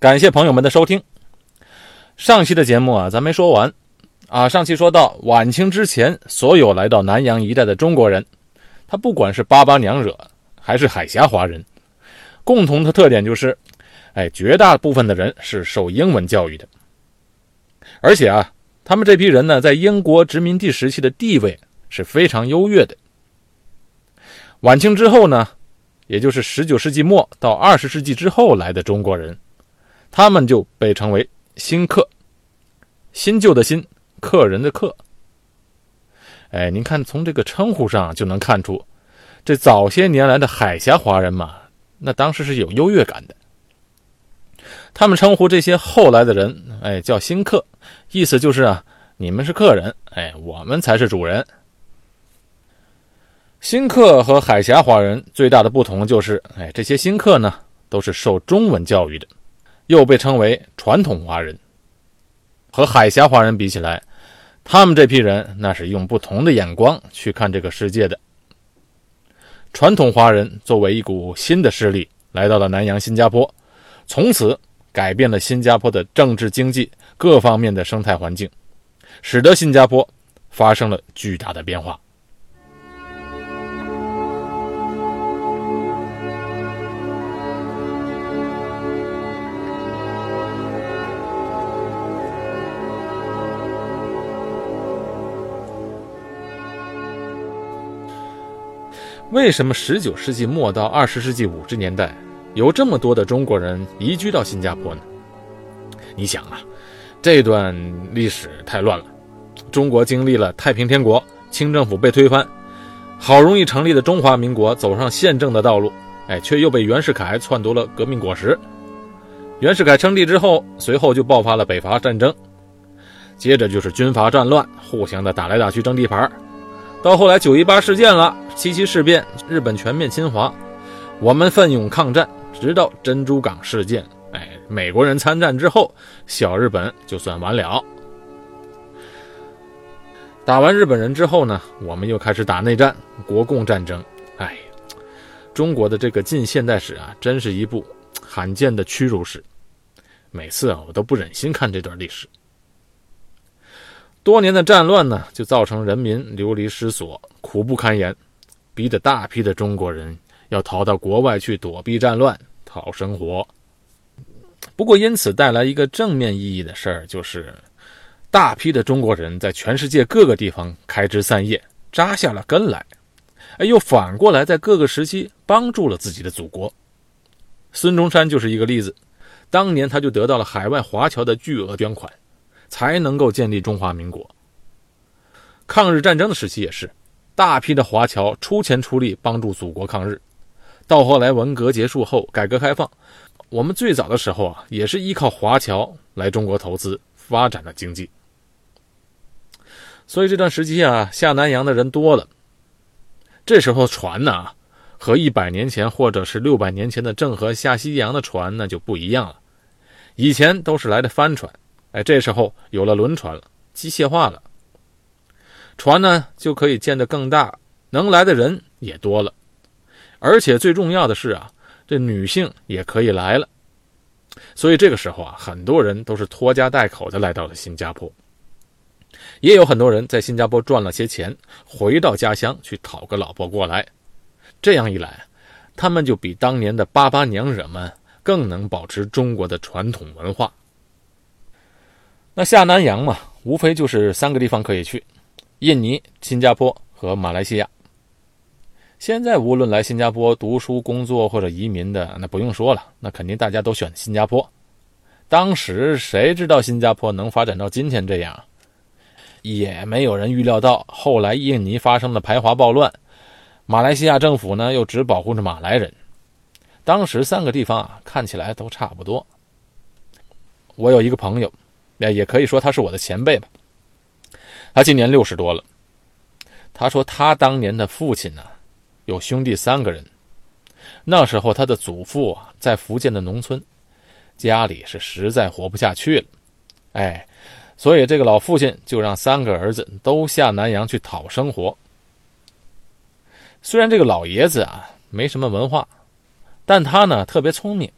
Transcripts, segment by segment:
感谢朋友们的收听。上期的节目啊，咱没说完啊。上期说到晚清之前，所有来到南洋一带的中国人，他不管是巴巴娘惹还是海峡华人，共同的特点就是，哎，绝大部分的人是受英文教育的，而且啊，他们这批人呢，在英国殖民地时期的地位是非常优越的。晚清之后呢，也就是十九世纪末到二十世纪之后来的中国人，他们就被称为新客，新旧的新，客人的客。哎，您看从这个称呼上就能看出，这早些年来的海峡华人嘛，那当时是有优越感的。他们称呼这些后来的人，哎，叫新客，意思就是啊，你们是客人，哎，我们才是主人。新客和海峡华人最大的不同就是，哎，这些新客呢都是受中文教育的，又被称为传统华人。和海峡华人比起来，他们这批人那是用不同的眼光去看这个世界的。传统华人作为一股新的势力来到了南洋新加坡，从此改变了新加坡的政治、经济各方面的生态环境，使得新加坡发生了巨大的变化。为什么十九世纪末到二十世纪五十年代有这么多的中国人移居到新加坡呢？你想啊，这段历史太乱了。中国经历了太平天国、清政府被推翻，好容易成立的中华民国走上宪政的道路，哎，却又被袁世凯篡夺了革命果实。袁世凯称帝之后，随后就爆发了北伐战争，接着就是军阀战乱，互相的打来打去争地盘。到后来九一八事件了，七七事变，日本全面侵华，我们奋勇抗战，直到珍珠港事件，哎，美国人参战之后，小日本就算完了。打完日本人之后呢，我们又开始打内战，国共战争。哎，中国的这个近现代史啊，真是一部罕见的屈辱史。每次啊，我都不忍心看这段历史。多年的战乱呢，就造成人民流离失所、苦不堪言，逼得大批的中国人要逃到国外去躲避战乱、讨生活。不过，因此带来一个正面意义的事儿，就是大批的中国人在全世界各个地方开枝散叶、扎下了根来，哎，又反过来在各个时期帮助了自己的祖国。孙中山就是一个例子，当年他就得到了海外华侨的巨额捐款。才能够建立中华民国。抗日战争的时期也是，大批的华侨出钱出力帮助祖国抗日。到后来文革结束后，改革开放，我们最早的时候啊，也是依靠华侨来中国投资发展了经济。所以这段时期啊，下南洋的人多了。这时候船呢，和一百年前或者是六百年前的郑和下西洋的船那就不一样了。以前都是来的帆船。哎，这时候有了轮船了，机械化了，船呢就可以建得更大，能来的人也多了，而且最重要的是啊，这女性也可以来了，所以这个时候啊，很多人都是拖家带口的来到了新加坡，也有很多人在新加坡赚了些钱，回到家乡去讨个老婆过来，这样一来，他们就比当年的巴巴娘惹们更能保持中国的传统文化。那下南洋嘛，无非就是三个地方可以去：印尼、新加坡和马来西亚。现在无论来新加坡读书、工作或者移民的，那不用说了，那肯定大家都选新加坡。当时谁知道新加坡能发展到今天这样？也没有人预料到，后来印尼发生了排华暴乱，马来西亚政府呢又只保护着马来人。当时三个地方啊，看起来都差不多。我有一个朋友。也也可以说他是我的前辈吧。他今年六十多了。他说他当年的父亲呢，有兄弟三个人。那时候他的祖父啊，在福建的农村，家里是实在活不下去了。哎，所以这个老父亲就让三个儿子都下南洋去讨生活。虽然这个老爷子啊没什么文化，但他呢特别聪明。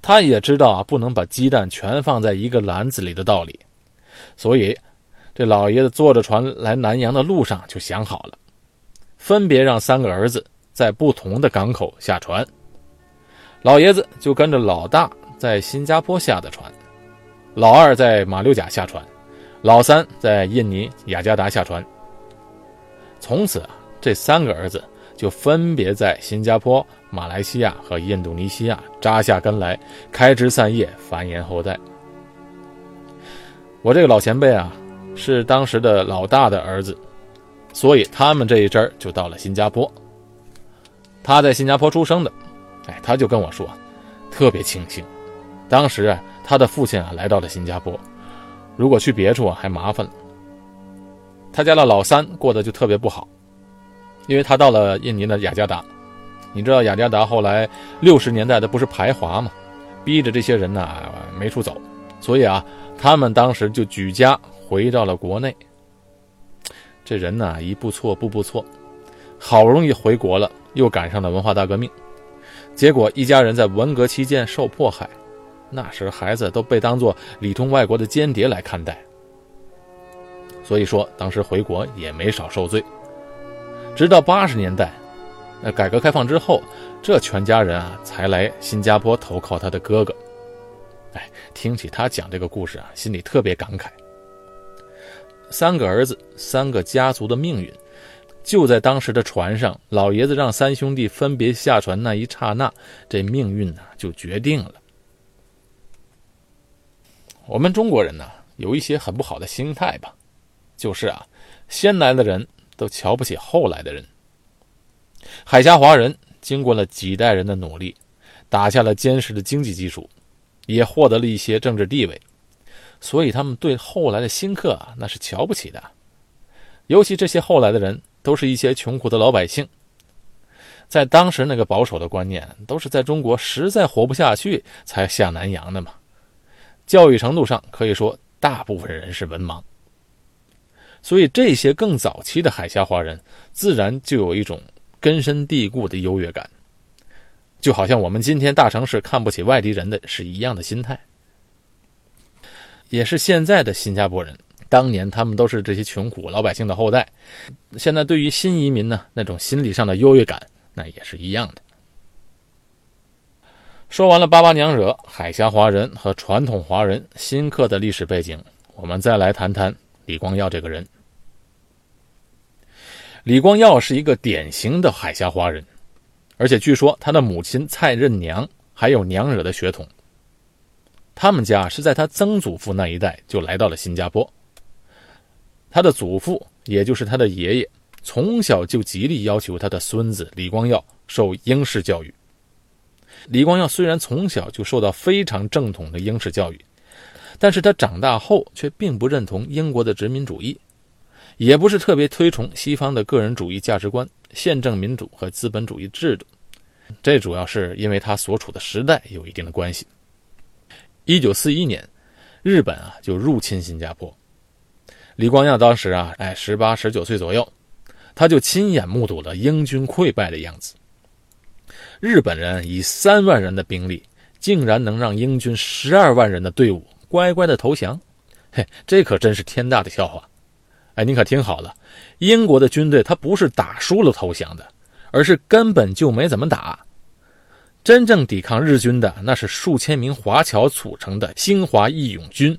他也知道啊，不能把鸡蛋全放在一个篮子里的道理，所以这老爷子坐着船来南洋的路上就想好了，分别让三个儿子在不同的港口下船。老爷子就跟着老大在新加坡下的船，老二在马六甲下船，老三在印尼雅加达下船。从此啊，这三个儿子就分别在新加坡。马来西亚和印度尼西亚扎下根来，开枝散叶，繁衍后代。我这个老前辈啊，是当时的老大的儿子，所以他们这一支就到了新加坡。他在新加坡出生的，哎，他就跟我说，特别庆幸，当时啊，他的父亲啊来到了新加坡，如果去别处啊还麻烦了。他家的老三过得就特别不好，因为他到了印尼的雅加达。你知道雅加达后来六十年代的不是排华吗？逼着这些人呢没处走，所以啊，他们当时就举家回到了国内。这人呢一步错步步错，好不容易回国了，又赶上了文化大革命，结果一家人在文革期间受迫害，那时孩子都被当作里通外国的间谍来看待，所以说当时回国也没少受罪。直到八十年代。那改革开放之后，这全家人啊才来新加坡投靠他的哥哥。哎，听起他讲这个故事啊，心里特别感慨。三个儿子，三个家族的命运，就在当时的船上，老爷子让三兄弟分别下船那一刹那，这命运呢就决定了。我们中国人呢有一些很不好的心态吧，就是啊，先来的人都瞧不起后来的人。海峡华人经过了几代人的努力，打下了坚实的经济基础，也获得了一些政治地位，所以他们对后来的新客啊，那是瞧不起的。尤其这些后来的人，都是一些穷苦的老百姓，在当时那个保守的观念，都是在中国实在活不下去才下南洋的嘛。教育程度上可以说，大部分人是文盲，所以这些更早期的海峡华人，自然就有一种。根深蒂固的优越感，就好像我们今天大城市看不起外地人的是一样的心态，也是现在的新加坡人。当年他们都是这些穷苦老百姓的后代，现在对于新移民呢，那种心理上的优越感，那也是一样的。说完了八八娘惹、海峡华人和传统华人新客的历史背景，我们再来谈谈李光耀这个人。李光耀是一个典型的海峡华人，而且据说他的母亲蔡任娘还有娘惹的血统。他们家是在他曾祖父那一代就来到了新加坡。他的祖父，也就是他的爷爷，从小就极力要求他的孙子李光耀受英式教育。李光耀虽然从小就受到非常正统的英式教育，但是他长大后却并不认同英国的殖民主义。也不是特别推崇西方的个人主义价值观、宪政民主和资本主义制度，这主要是因为他所处的时代有一定的关系。一九四一年，日本啊就入侵新加坡，李光耀当时啊哎十八十九岁左右，他就亲眼目睹了英军溃败的样子。日本人以三万人的兵力，竟然能让英军十二万人的队伍乖乖的投降，嘿，这可真是天大的笑话。哎，你可听好了，英国的军队他不是打输了投降的，而是根本就没怎么打。真正抵抗日军的那是数千名华侨组成的新华义勇军，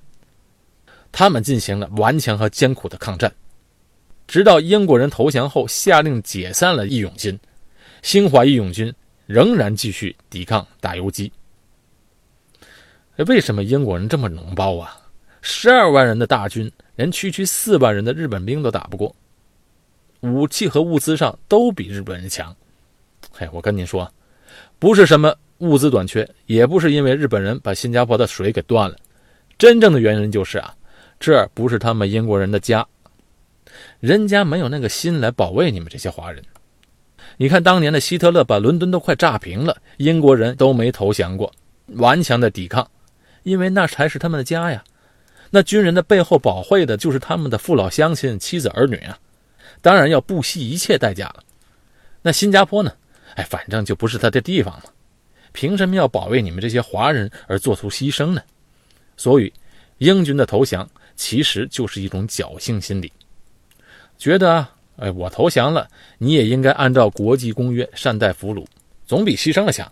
他们进行了顽强和艰苦的抗战，直到英国人投降后下令解散了义勇军，新华义勇军仍然继续抵抗打游击。为什么英国人这么脓包啊？十二万人的大军。连区区四万人的日本兵都打不过，武器和物资上都比日本人强。嘿，我跟你说，不是什么物资短缺，也不是因为日本人把新加坡的水给断了，真正的原因就是啊，这不是他们英国人的家，人家没有那个心来保卫你们这些华人。你看当年的希特勒把伦敦都快炸平了，英国人都没投降过，顽强的抵抗，因为那才是他们的家呀。那军人的背后保卫的就是他们的父老乡亲、妻子儿女啊，当然要不惜一切代价了。那新加坡呢？哎，反正就不是他的地方嘛。凭什么要保卫你们这些华人而做出牺牲呢？所以，英军的投降其实就是一种侥幸心理，觉得哎，我投降了，你也应该按照国际公约善待俘虏，总比牺牲了强。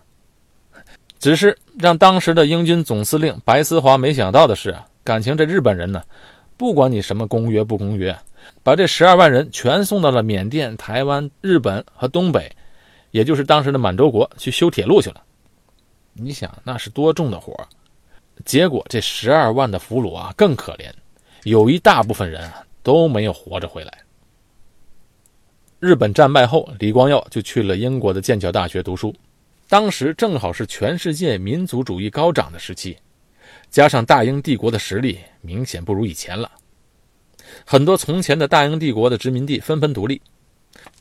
只是让当时的英军总司令白思华没想到的是啊，感情这日本人呢，不管你什么公约不公约，把这十二万人全送到了缅甸、台湾、日本和东北，也就是当时的满洲国去修铁路去了。你想那是多重的活结果这十二万的俘虏啊更可怜，有一大部分人都没有活着回来。日本战败后，李光耀就去了英国的剑桥大学读书。当时正好是全世界民族主义高涨的时期，加上大英帝国的实力明显不如以前了，很多从前的大英帝国的殖民地纷纷独立，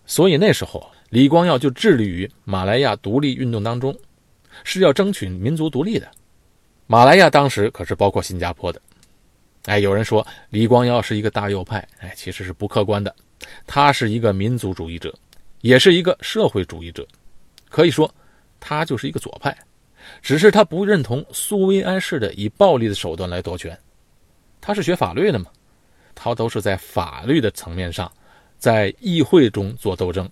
所以那时候李光耀就致力于马来亚独立运动当中，是要争取民族独立的。马来亚当时可是包括新加坡的。哎，有人说李光耀是一个大右派，哎，其实是不客观的，他是一个民族主义者，也是一个社会主义者，可以说。他就是一个左派，只是他不认同苏维埃式的以暴力的手段来夺权。他是学法律的嘛，他都是在法律的层面上，在议会中做斗争，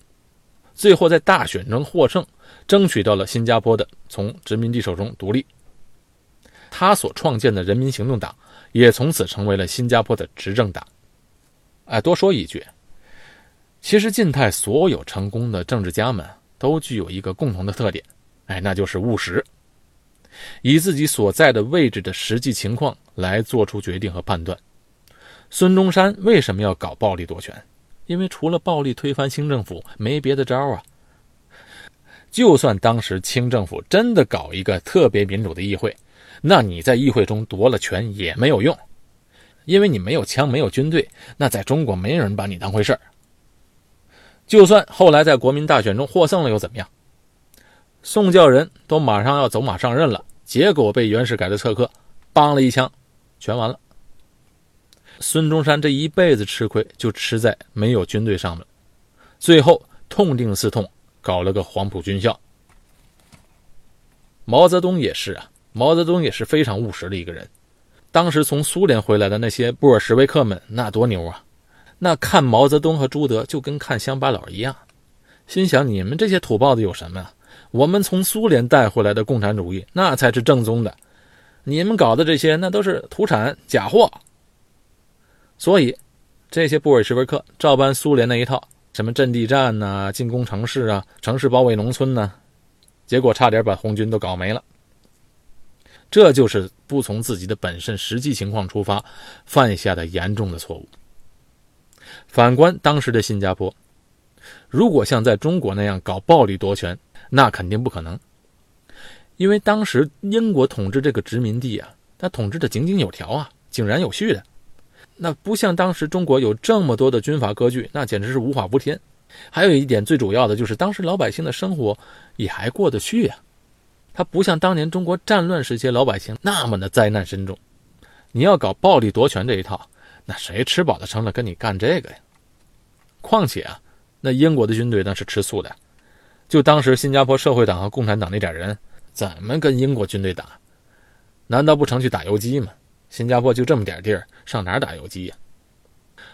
最后在大选中获胜，争取到了新加坡的从殖民地手中独立。他所创建的人民行动党也从此成为了新加坡的执政党。哎，多说一句，其实晋泰所有成功的政治家们都具有一个共同的特点。哎，那就是务实，以自己所在的位置的实际情况来做出决定和判断。孙中山为什么要搞暴力夺权？因为除了暴力推翻清政府，没别的招啊。就算当时清政府真的搞一个特别民主的议会，那你在议会中夺了权也没有用，因为你没有枪，没有军队，那在中国没人把你当回事儿。就算后来在国民大选中获胜了，又怎么样？宋教仁都马上要走马上任了，结果被袁世凯的刺客帮了一枪，全完了。孙中山这一辈子吃亏就吃在没有军队上面，最后痛定思痛，搞了个黄埔军校。毛泽东也是啊，毛泽东也是非常务实的一个人。当时从苏联回来的那些布尔什维克们，那多牛啊！那看毛泽东和朱德就跟看乡巴佬一样，心想你们这些土包子有什么呀？我们从苏联带回来的共产主义，那才是正宗的。你们搞的这些，那都是土产假货。所以，这些布尔什维克照搬苏联那一套，什么阵地战呐、进攻城市啊、城市包围农村呢，结果差点把红军都搞没了。这就是不从自己的本身实际情况出发，犯下的严重的错误。反观当时的新加坡，如果像在中国那样搞暴力夺权，那肯定不可能，因为当时英国统治这个殖民地啊，它统治的井井有条啊，井然有序的。那不像当时中国有这么多的军阀割据，那简直是无法无天。还有一点最主要的就是，当时老百姓的生活也还过得去啊。他不像当年中国战乱时期老百姓那么的灾难深重。你要搞暴力夺权这一套，那谁吃饱了撑了跟你干这个呀？况且啊，那英国的军队那是吃素的。就当时新加坡社会党和共产党那点人，怎么跟英国军队打？难道不成去打游击吗？新加坡就这么点地儿，上哪打游击呀？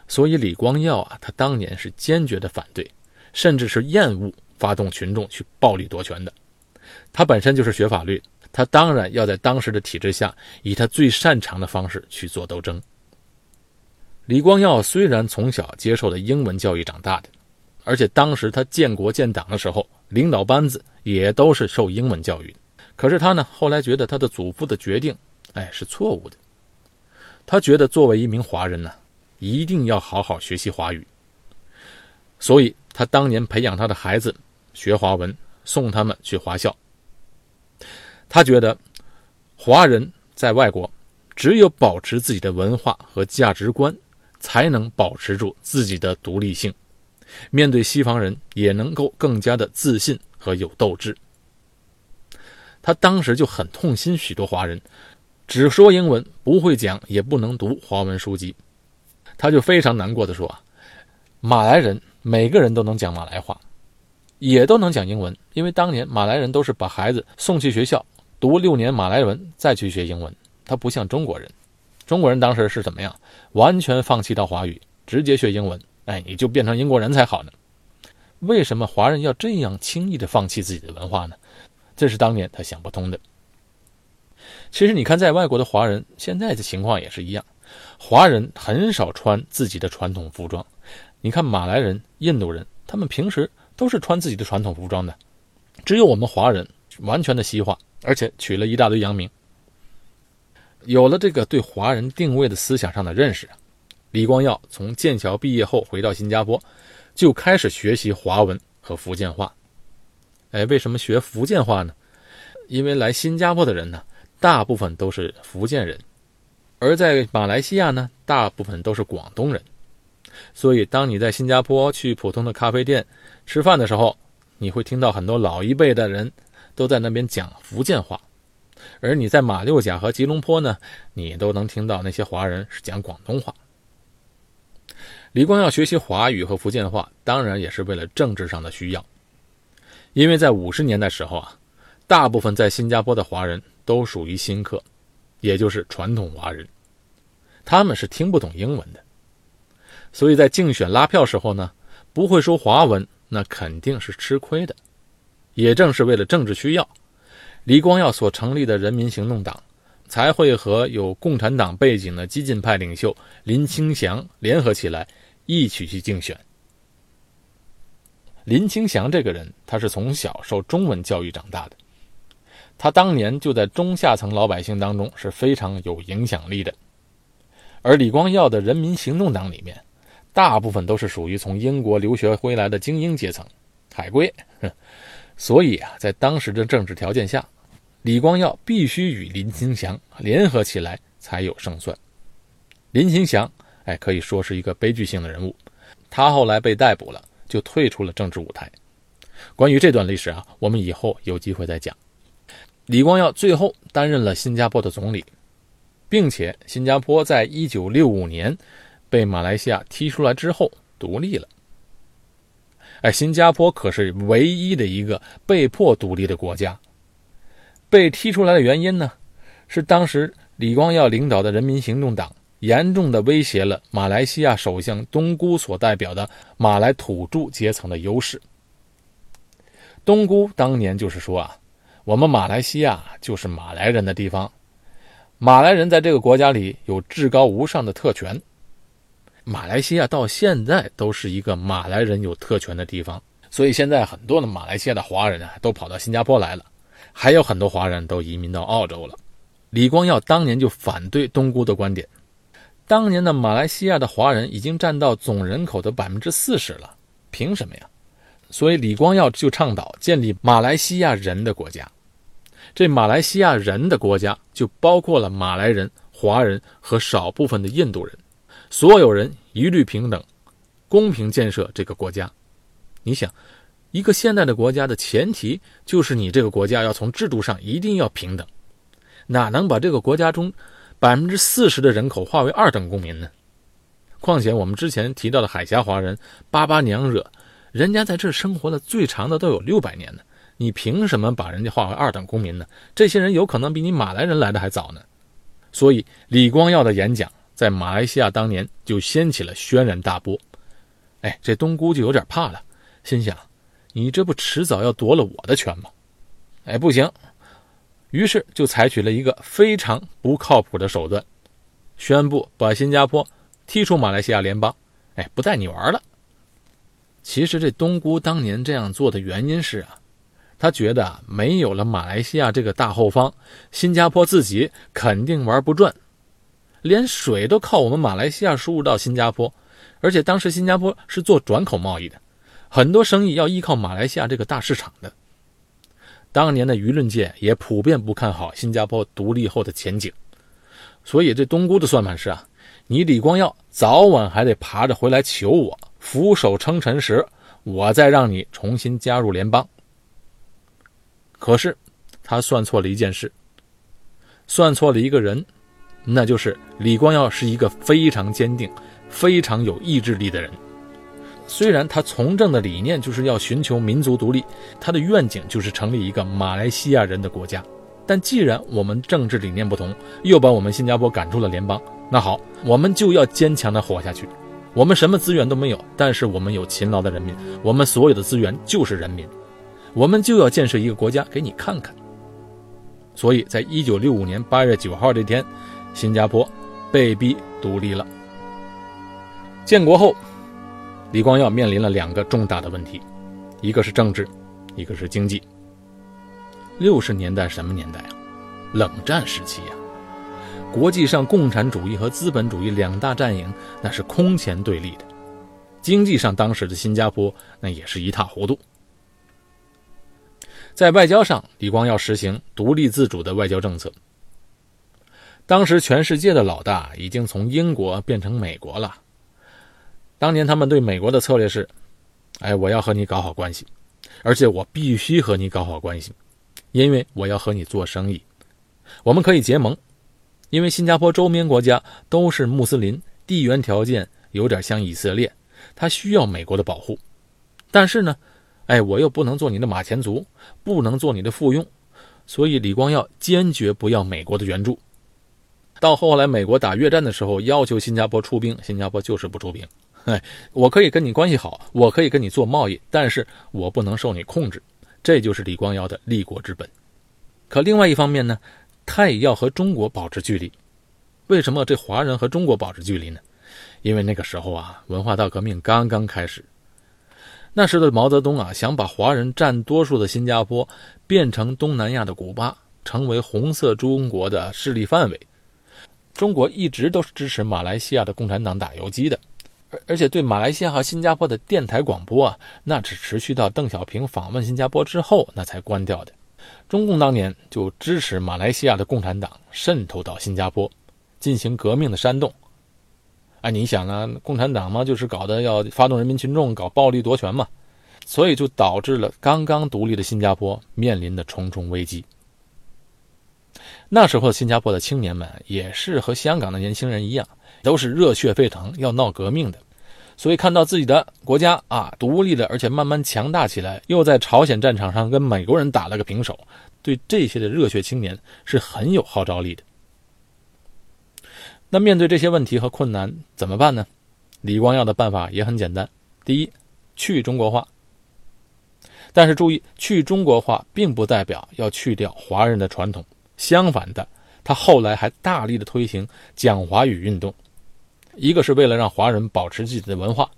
所以李光耀啊，他当年是坚决的反对，甚至是厌恶发动群众去暴力夺权的。他本身就是学法律，他当然要在当时的体制下，以他最擅长的方式去做斗争。李光耀虽然从小接受的英文教育长大的。而且当时他建国建党的时候，领导班子也都是受英文教育。可是他呢，后来觉得他的祖父的决定，哎，是错误的。他觉得作为一名华人呢，一定要好好学习华语。所以他当年培养他的孩子学华文，送他们去华校。他觉得，华人在外国，只有保持自己的文化和价值观，才能保持住自己的独立性。面对西方人也能够更加的自信和有斗志。他当时就很痛心，许多华人只说英文，不会讲，也不能读华文书籍。他就非常难过的说：“啊马来人每个人都能讲马来话，也都能讲英文，因为当年马来人都是把孩子送去学校读六年马来文，再去学英文。他不像中国人，中国人当时是怎么样？完全放弃到华语，直接学英文。哎，你就变成英国人才好呢。为什么华人要这样轻易的放弃自己的文化呢？这是当年他想不通的。其实你看，在外国的华人现在的情况也是一样，华人很少穿自己的传统服装。你看马来人、印度人，他们平时都是穿自己的传统服装的，只有我们华人完全的西化，而且取了一大堆洋名。有了这个对华人定位的思想上的认识，李光耀从剑桥毕业后回到新加坡。就开始学习华文和福建话。哎，为什么学福建话呢？因为来新加坡的人呢，大部分都是福建人，而在马来西亚呢，大部分都是广东人。所以，当你在新加坡去普通的咖啡店吃饭的时候，你会听到很多老一辈的人都在那边讲福建话；而你在马六甲和吉隆坡呢，你都能听到那些华人是讲广东话。李光耀学习华语和福建话，当然也是为了政治上的需要。因为在五十年代时候啊，大部分在新加坡的华人都属于新客，也就是传统华人，他们是听不懂英文的。所以在竞选拉票时候呢，不会说华文，那肯定是吃亏的。也正是为了政治需要，李光耀所成立的人民行动党。才会和有共产党背景的激进派领袖林清祥联合起来，一起去竞选。林清祥这个人，他是从小受中文教育长大的，他当年就在中下层老百姓当中是非常有影响力的。而李光耀的人民行动党里面，大部分都是属于从英国留学回来的精英阶层，海归，所以啊，在当时的政治条件下。李光耀必须与林清祥联合起来才有胜算。林清祥，哎，可以说是一个悲剧性的人物。他后来被逮捕了，就退出了政治舞台。关于这段历史啊，我们以后有机会再讲。李光耀最后担任了新加坡的总理，并且新加坡在一九六五年被马来西亚踢出来之后独立了。哎，新加坡可是唯一的一个被迫独立的国家。被踢出来的原因呢，是当时李光耀领导的人民行动党严重的威胁了马来西亚首相东姑所代表的马来土著阶层的优势。东姑当年就是说啊，我们马来西亚就是马来人的地方，马来人在这个国家里有至高无上的特权。马来西亚到现在都是一个马来人有特权的地方，所以现在很多的马来西亚的华人啊，都跑到新加坡来了。还有很多华人都移民到澳洲了。李光耀当年就反对东姑的观点。当年的马来西亚的华人已经占到总人口的百分之四十了，凭什么呀？所以李光耀就倡导建立马来西亚人的国家。这马来西亚人的国家就包括了马来人、华人和少部分的印度人，所有人一律平等，公平建设这个国家。你想？一个现代的国家的前提就是你这个国家要从制度上一定要平等，哪能把这个国家中百分之四十的人口划为二等公民呢？况且我们之前提到的海峡华人巴巴娘惹，人家在这生活的最长的都有六百年呢，你凭什么把人家划为二等公民呢？这些人有可能比你马来人来的还早呢。所以李光耀的演讲在马来西亚当年就掀起了轩然大波。哎，这东姑就有点怕了，心想。你这不迟早要夺了我的权吗？哎，不行，于是就采取了一个非常不靠谱的手段，宣布把新加坡踢出马来西亚联邦，哎，不带你玩了。其实这东姑当年这样做的原因是啊，他觉得没有了马来西亚这个大后方，新加坡自己肯定玩不转，连水都靠我们马来西亚输入到新加坡，而且当时新加坡是做转口贸易的。很多生意要依靠马来西亚这个大市场的，当年的舆论界也普遍不看好新加坡独立后的前景，所以这东姑的算盘是啊，你李光耀早晚还得爬着回来求我，俯首称臣时，我再让你重新加入联邦。可是他算错了一件事，算错了一个人，那就是李光耀是一个非常坚定、非常有意志力的人。虽然他从政的理念就是要寻求民族独立，他的愿景就是成立一个马来西亚人的国家，但既然我们政治理念不同，又把我们新加坡赶出了联邦，那好，我们就要坚强的活下去。我们什么资源都没有，但是我们有勤劳的人民，我们所有的资源就是人民，我们就要建设一个国家给你看看。所以在一九六五年八月九号这天，新加坡被逼独立了。建国后，李光耀面临了两个重大的问题，一个是政治，一个是经济。六十年代什么年代啊？冷战时期呀。国际上，共产主义和资本主义两大阵营那是空前对立的。经济上，当时的新加坡那也是一塌糊涂。在外交上，李光耀实行独立自主的外交政策。当时，全世界的老大已经从英国变成美国了。当年他们对美国的策略是：哎，我要和你搞好关系，而且我必须和你搞好关系，因为我要和你做生意，我们可以结盟。因为新加坡周边国家都是穆斯林，地缘条件有点像以色列，他需要美国的保护。但是呢，哎，我又不能做你的马前卒，不能做你的附庸，所以李光耀坚决不要美国的援助。到后来，美国打越战的时候，要求新加坡出兵，新加坡就是不出兵。哎，我可以跟你关系好，我可以跟你做贸易，但是我不能受你控制。这就是李光耀的立国之本。可另外一方面呢？他也要和中国保持距离，为什么这华人和中国保持距离呢？因为那个时候啊，文化大革命刚刚开始。那时的毛泽东啊，想把华人占多数的新加坡变成东南亚的古巴，成为红色中国的势力范围。中国一直都是支持马来西亚的共产党打游击的，而而且对马来西亚和新加坡的电台广播啊，那只持续到邓小平访问新加坡之后，那才关掉的。中共当年就支持马来西亚的共产党渗透到新加坡，进行革命的煽动。哎，你想啊，共产党嘛，就是搞的要发动人民群众搞暴力夺权嘛，所以就导致了刚刚独立的新加坡面临的重重危机。那时候新加坡的青年们也是和香港的年轻人一样，都是热血沸腾，要闹革命的。所以看到自己的国家啊独立了，而且慢慢强大起来，又在朝鲜战场上跟美国人打了个平手，对这些的热血青年是很有号召力的。那面对这些问题和困难怎么办呢？李光耀的办法也很简单：第一，去中国化。但是注意，去中国化并不代表要去掉华人的传统，相反的，他后来还大力的推行讲华语运动。一个是为了让华人保持自己的文化，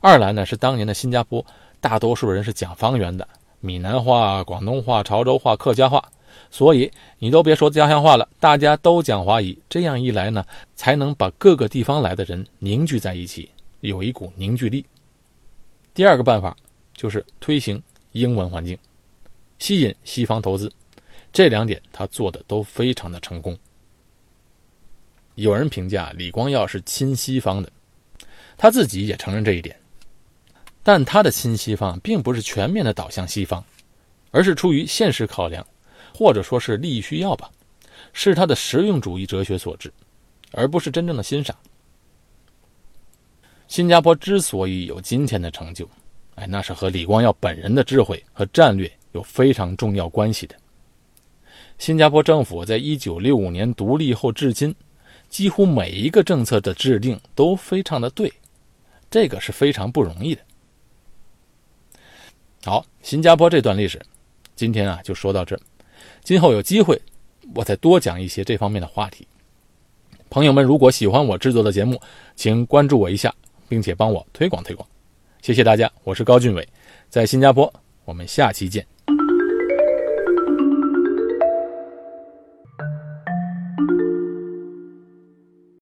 二来呢是当年的新加坡大多数人是讲方言的，闽南话、广东话、潮州话、客家话，所以你都别说家乡话了，大家都讲华语。这样一来呢，才能把各个地方来的人凝聚在一起，有一股凝聚力。第二个办法就是推行英文环境，吸引西方投资，这两点他做的都非常的成功。有人评价李光耀是亲西方的，他自己也承认这一点。但他的亲西方并不是全面的导向西方，而是出于现实考量，或者说是利益需要吧，是他的实用主义哲学所致，而不是真正的欣赏。新加坡之所以有今天的成就，哎，那是和李光耀本人的智慧和战略有非常重要关系的。新加坡政府在一九六五年独立后至今。几乎每一个政策的制定都非常的对，这个是非常不容易的。好，新加坡这段历史，今天啊就说到这今后有机会，我再多讲一些这方面的话题。朋友们，如果喜欢我制作的节目，请关注我一下，并且帮我推广推广。谢谢大家，我是高俊伟，在新加坡，我们下期见。